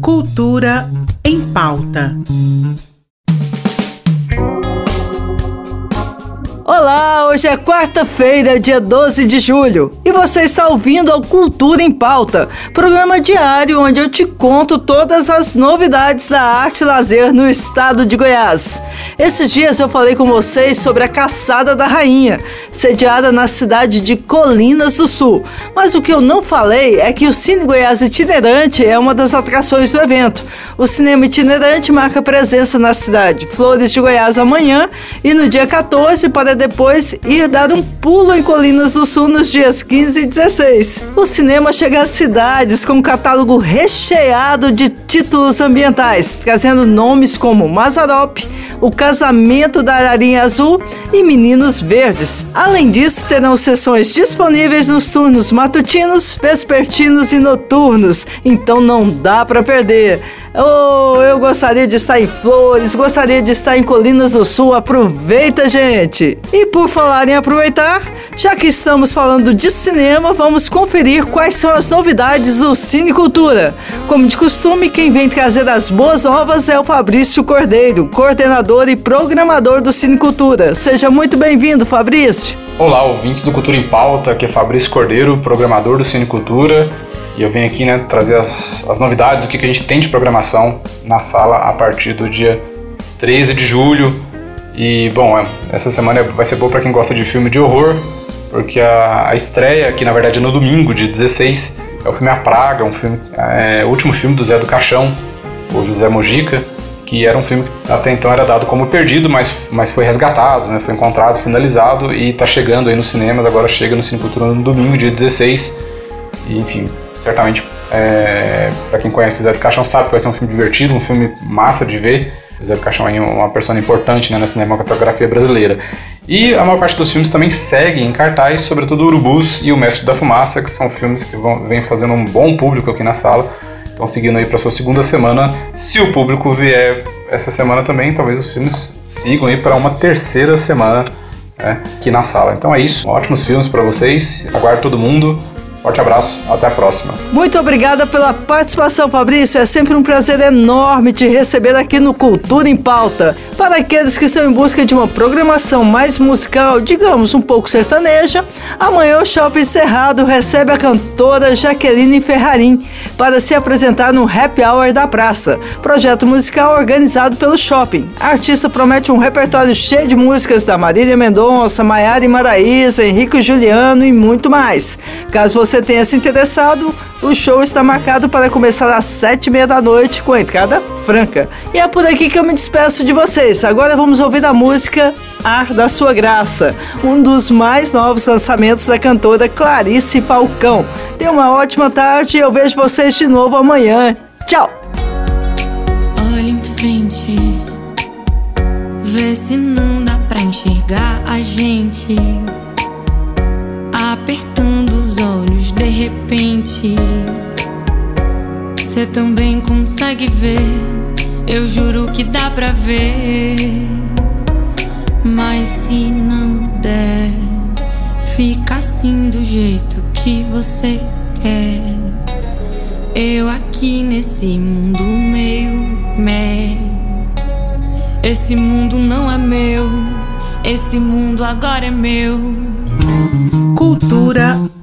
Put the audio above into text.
Cultura em pauta. Olá, hoje é quarta-feira, dia 12 de julho, e você está ouvindo ao Cultura em Pauta, programa diário onde eu te conto todas as novidades da arte lazer no estado de Goiás. Esses dias eu falei com vocês sobre a Caçada da Rainha, sediada na cidade de Colinas do Sul, mas o que eu não falei é que o Cine Goiás Itinerante é uma das atrações do evento. O cinema itinerante marca presença na cidade Flores de Goiás amanhã e no dia 14 para depois ir dar um pulo em Colinas do Sul nos dias 15 e 16. O cinema chega às cidades com um catálogo recheado de títulos ambientais, trazendo nomes como Mazarop, O Casamento da Ararinha Azul e Meninos Verdes. Além disso, terão sessões disponíveis nos turnos matutinos, vespertinos e noturnos, então não dá para perder. Oh, eu gostaria de estar em Flores, gostaria de estar em Colinas do Sul. Aproveita, gente! E por falar em aproveitar, já que estamos falando de cinema, vamos conferir quais são as novidades do Cine Cultura. Como de costume, quem vem trazer as boas novas é o Fabrício Cordeiro, coordenador e programador do Cine Cultura. Seja muito bem-vindo, Fabrício. Olá, ouvintes do Cultura em Pauta, aqui é Fabrício Cordeiro, programador do Cine Cultura. E eu venho aqui né, trazer as, as novidades do que, que a gente tem de programação na sala a partir do dia 13 de julho. E, bom, é, essa semana vai ser boa para quem gosta de filme de horror, porque a, a, estreia, que na verdade é no domingo, de 16, é o filme A Praga, um filme, é, o último filme do Zé do Caixão, o José Mojica, que era um filme que até então era dado como perdido, mas, mas foi resgatado, né, foi encontrado, finalizado e está chegando aí nos cinemas, agora chega no Cine Cultura no domingo, dia 16. Enfim, certamente, é, para quem conhece o Zé do Caixão sabe que vai ser um filme divertido, um filme massa de ver. O Zé do Caixão é uma pessoa importante né, na cinematografia brasileira. E a maior parte dos filmes também seguem em cartaz, sobretudo Urubus e O Mestre da Fumaça, que são filmes que vão, vêm fazendo um bom público aqui na sala. Estão seguindo aí para sua segunda semana. Se o público vier essa semana também, talvez os filmes sigam aí para uma terceira semana né, aqui na sala. Então é isso. Ótimos filmes para vocês. Aguardo todo mundo. Forte abraço, até a próxima. Muito obrigada pela participação, Fabrício. É sempre um prazer enorme te receber aqui no Cultura em Pauta. Para aqueles que estão em busca de uma programação mais musical, digamos um pouco sertaneja, amanhã o Shopping Cerrado recebe a cantora Jaqueline Ferrarim para se apresentar no Happy Hour da Praça, projeto musical organizado pelo shopping. A artista promete um repertório cheio de músicas da Marília Mendonça, Maiara Maraísa, Henrique Juliano e muito mais. Caso você você tenha se interessado, o show está marcado para começar às sete e meia da noite com entrada franca. E é por aqui que eu me despeço de vocês. Agora vamos ouvir a música Ar da Sua Graça, um dos mais novos lançamentos da cantora Clarice Falcão. Tenha uma ótima tarde e eu vejo vocês de novo amanhã. Tchau! Olha em frente, vê se não dá pra enxergar a gente apertando os olhos de repente. Você também consegue ver, eu juro que dá pra ver. Mas se não der, fica assim do jeito que você quer. Eu aqui nesse mundo meio mé. Esse mundo não é meu, esse mundo agora é meu. Cultura